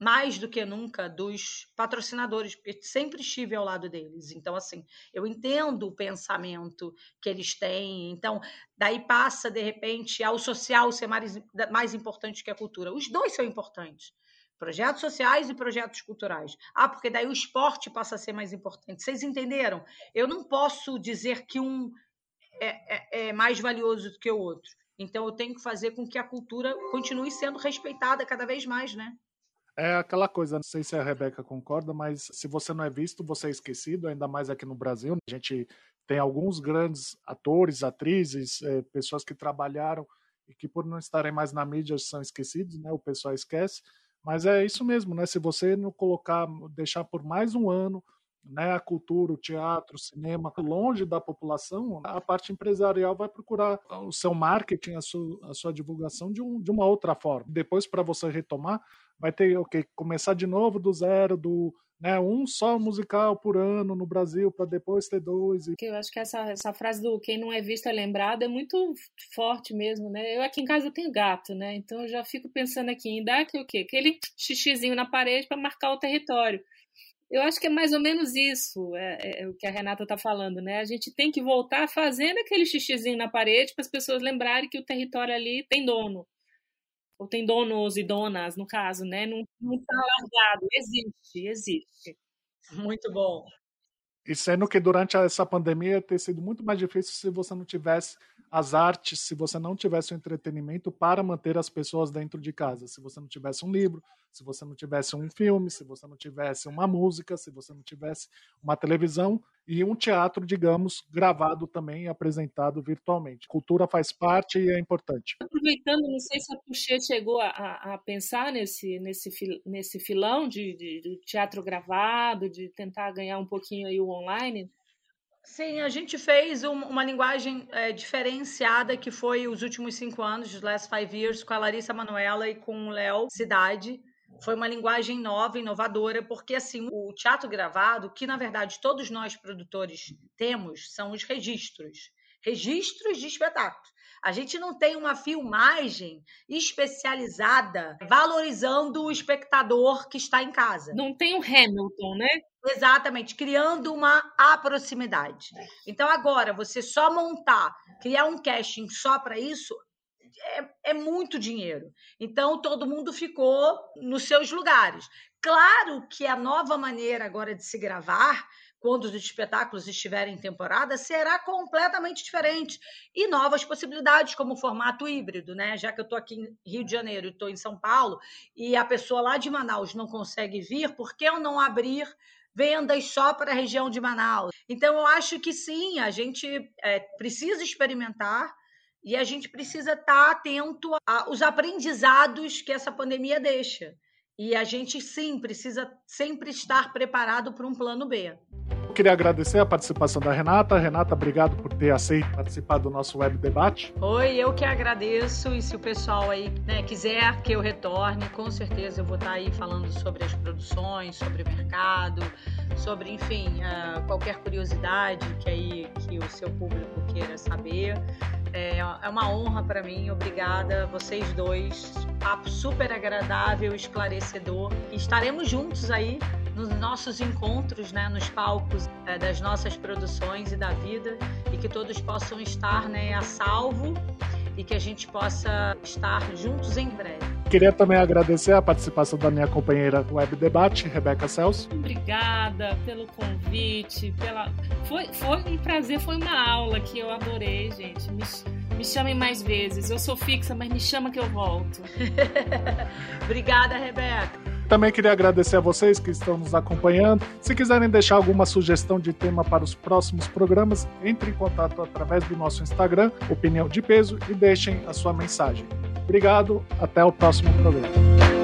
mais do que nunca dos patrocinadores, porque sempre estive ao lado deles. Então, assim, eu entendo o pensamento que eles têm. Então, daí passa, de repente, ao social ser mais, mais importante que a cultura. Os dois são importantes. Projetos sociais e projetos culturais. Ah, porque daí o esporte passa a ser mais importante. Vocês entenderam? Eu não posso dizer que um é, é, é mais valioso do que o outro. Então, eu tenho que fazer com que a cultura continue sendo respeitada cada vez mais, né? É aquela coisa, não sei se a Rebeca concorda, mas se você não é visto, você é esquecido, ainda mais aqui no Brasil. A gente tem alguns grandes atores, atrizes, é, pessoas que trabalharam e que por não estarem mais na mídia são esquecidos, né? O pessoal esquece. Mas é isso mesmo, né? Se você não colocar, deixar por mais um ano né, a cultura, o teatro, o cinema longe da população, a parte empresarial vai procurar o seu marketing, a sua, a sua divulgação de, um, de uma outra forma. Depois, para você retomar, vai ter o okay, começar de novo do zero, do né, um só musical por ano no Brasil para depois ter dois. E... Eu acho que essa, essa frase do quem não é visto é lembrado é muito forte mesmo, né? Eu aqui em casa eu tenho gato, né? Então eu já fico pensando aqui em dar que, o quê? aquele xixizinho na parede para marcar o território. Eu acho que é mais ou menos isso é, é, é o que a Renata está falando, né? A gente tem que voltar fazendo aquele xixizinho na parede para as pessoas lembrarem que o território ali tem dono ou tem donos e donas, no caso, né? Não está largado, existe, existe. Muito bom. E sendo que durante essa pandemia ter sido muito mais difícil se você não tivesse as artes, se você não tivesse o entretenimento para manter as pessoas dentro de casa, se você não tivesse um livro, se você não tivesse um filme, se você não tivesse uma música, se você não tivesse uma televisão e um teatro, digamos, gravado também e apresentado virtualmente. Cultura faz parte e é importante. Aproveitando, não sei se a Puxê chegou a, a, pensar nesse, nesse, nesse filão de, de, de teatro gravado, de tentar ganhar um pouquinho aí o online. Sim, a gente fez um, uma linguagem é, diferenciada que foi os últimos cinco anos, os last five years, com a Larissa Manuela e com o Léo Cidade foi uma linguagem nova, inovadora, porque assim, o teatro gravado, que na verdade todos nós produtores temos, são os registros. Registros de espetáculos. A gente não tem uma filmagem especializada valorizando o espectador que está em casa. Não tem o Hamilton, né? Exatamente, criando uma aproximidade. Então, agora, você só montar, criar um casting só para isso, é, é muito dinheiro. Então, todo mundo ficou nos seus lugares. Claro que a nova maneira agora de se gravar, quando os espetáculos estiverem em temporada, será completamente diferente. E novas possibilidades, como o formato híbrido, né? Já que eu estou aqui em Rio de Janeiro e estou em São Paulo, e a pessoa lá de Manaus não consegue vir, por que eu não abrir vendas só para a região de Manaus? Então, eu acho que sim, a gente é, precisa experimentar e a gente precisa estar tá atento aos aprendizados que essa pandemia deixa. E a gente, sim, precisa sempre estar preparado para um plano B. Eu queria agradecer a participação da Renata. Renata, obrigado por ter aceito participar do nosso web debate. Oi, eu que agradeço. E se o pessoal aí né, quiser que eu retorne, com certeza eu vou estar aí falando sobre as produções, sobre o mercado, sobre, enfim, uh, qualquer curiosidade que aí que o seu público queira saber. É, é uma honra para mim, obrigada vocês dois. Papo super agradável, esclarecedor. Estaremos juntos aí nos nossos encontros, né, nos palcos é, das nossas produções e da vida, e que todos possam estar né, a salvo e que a gente possa estar juntos em breve. Queria também agradecer a participação da minha companheira Web Debate, Rebeca Celso. Obrigada pelo convite, pela foi, foi um prazer, foi uma aula que eu adorei, gente. Me, Me chamem mais vezes. Eu sou fixa, mas me chama que eu volto. Obrigada, Rebeca. Também queria agradecer a vocês que estão nos acompanhando. Se quiserem deixar alguma sugestão de tema para os próximos programas, entre em contato através do nosso Instagram, Opinião de Peso, e deixem a sua mensagem. Obrigado, até o próximo programa.